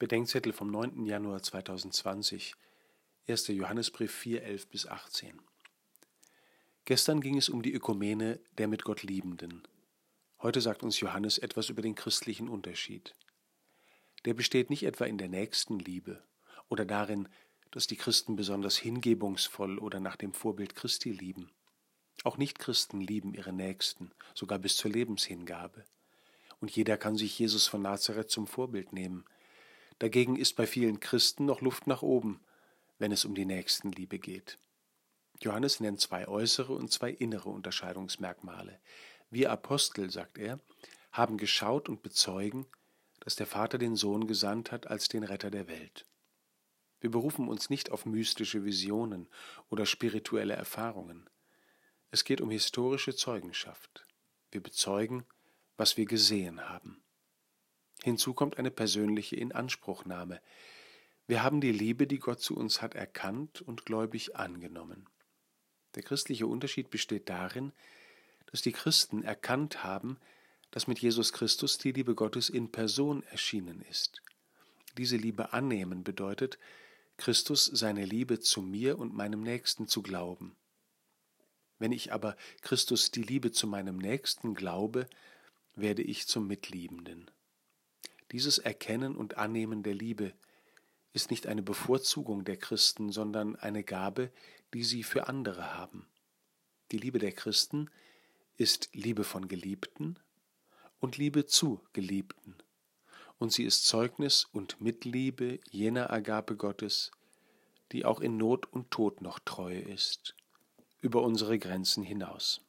Bedenkzettel vom 9. Januar 2020, 1. Johannesbrief 4, 11 bis 18. Gestern ging es um die Ökumene der mit Gott Liebenden. Heute sagt uns Johannes etwas über den christlichen Unterschied. Der besteht nicht etwa in der Nächstenliebe oder darin, dass die Christen besonders hingebungsvoll oder nach dem Vorbild Christi lieben. Auch Nichtchristen lieben ihre Nächsten, sogar bis zur Lebenshingabe. Und jeder kann sich Jesus von Nazareth zum Vorbild nehmen – Dagegen ist bei vielen Christen noch Luft nach oben, wenn es um die Nächstenliebe geht. Johannes nennt zwei äußere und zwei innere Unterscheidungsmerkmale. Wir Apostel, sagt er, haben geschaut und bezeugen, dass der Vater den Sohn gesandt hat als den Retter der Welt. Wir berufen uns nicht auf mystische Visionen oder spirituelle Erfahrungen. Es geht um historische Zeugenschaft. Wir bezeugen, was wir gesehen haben. Hinzu kommt eine persönliche Inanspruchnahme. Wir haben die Liebe, die Gott zu uns hat, erkannt und gläubig angenommen. Der christliche Unterschied besteht darin, dass die Christen erkannt haben, dass mit Jesus Christus die Liebe Gottes in Person erschienen ist. Diese Liebe annehmen bedeutet, Christus seine Liebe zu mir und meinem Nächsten zu glauben. Wenn ich aber Christus die Liebe zu meinem Nächsten glaube, werde ich zum Mitliebenden. Dieses Erkennen und Annehmen der Liebe ist nicht eine Bevorzugung der Christen, sondern eine Gabe, die sie für andere haben. Die Liebe der Christen ist Liebe von Geliebten und Liebe zu Geliebten, und sie ist Zeugnis und Mitliebe jener Agape Gottes, die auch in Not und Tod noch treu ist, über unsere Grenzen hinaus.